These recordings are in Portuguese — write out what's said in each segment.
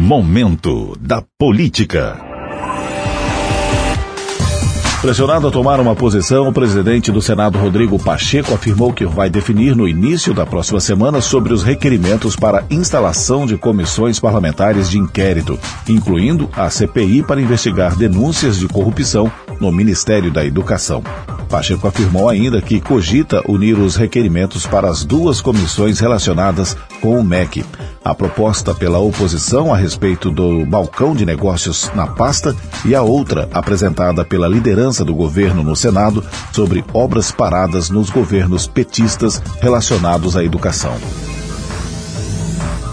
Momento da Política. Pressionado a tomar uma posição, o presidente do Senado, Rodrigo Pacheco, afirmou que vai definir no início da próxima semana sobre os requerimentos para instalação de comissões parlamentares de inquérito, incluindo a CPI para investigar denúncias de corrupção no Ministério da Educação. Pacheco afirmou ainda que cogita unir os requerimentos para as duas comissões relacionadas com o MEC a proposta pela oposição a respeito do balcão de negócios na pasta e a outra apresentada pela liderança do governo no Senado sobre obras paradas nos governos petistas relacionados à educação.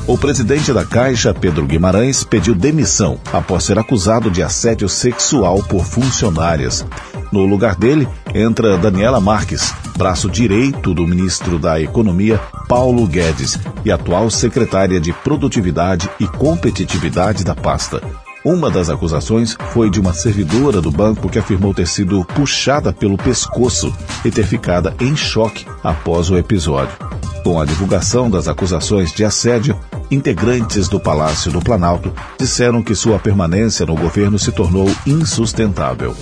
O presidente da Caixa, Pedro Guimarães, pediu demissão após ser acusado de assédio sexual por funcionárias. No lugar dele entra Daniela Marques, braço direito do ministro da Economia, Paulo Guedes, e atual secretária de Produtividade e Competitividade da pasta. Uma das acusações foi de uma servidora do banco que afirmou ter sido puxada pelo pescoço e ter ficado em choque após o episódio. Com a divulgação das acusações de assédio, integrantes do Palácio do Planalto disseram que sua permanência no governo se tornou insustentável.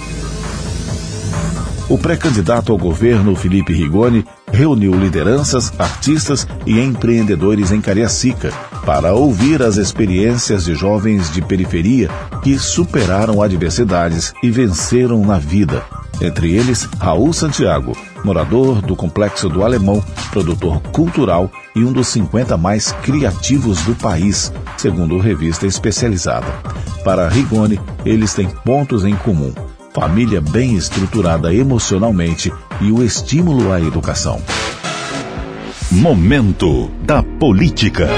O pré-candidato ao governo, Felipe Rigoni, reuniu lideranças, artistas e empreendedores em Cariacica para ouvir as experiências de jovens de periferia que superaram adversidades e venceram na vida. Entre eles, Raul Santiago, morador do Complexo do Alemão, produtor cultural e um dos 50 mais criativos do país, segundo revista especializada. Para Rigoni, eles têm pontos em comum família bem estruturada emocionalmente e o estímulo à educação. Momento da Política.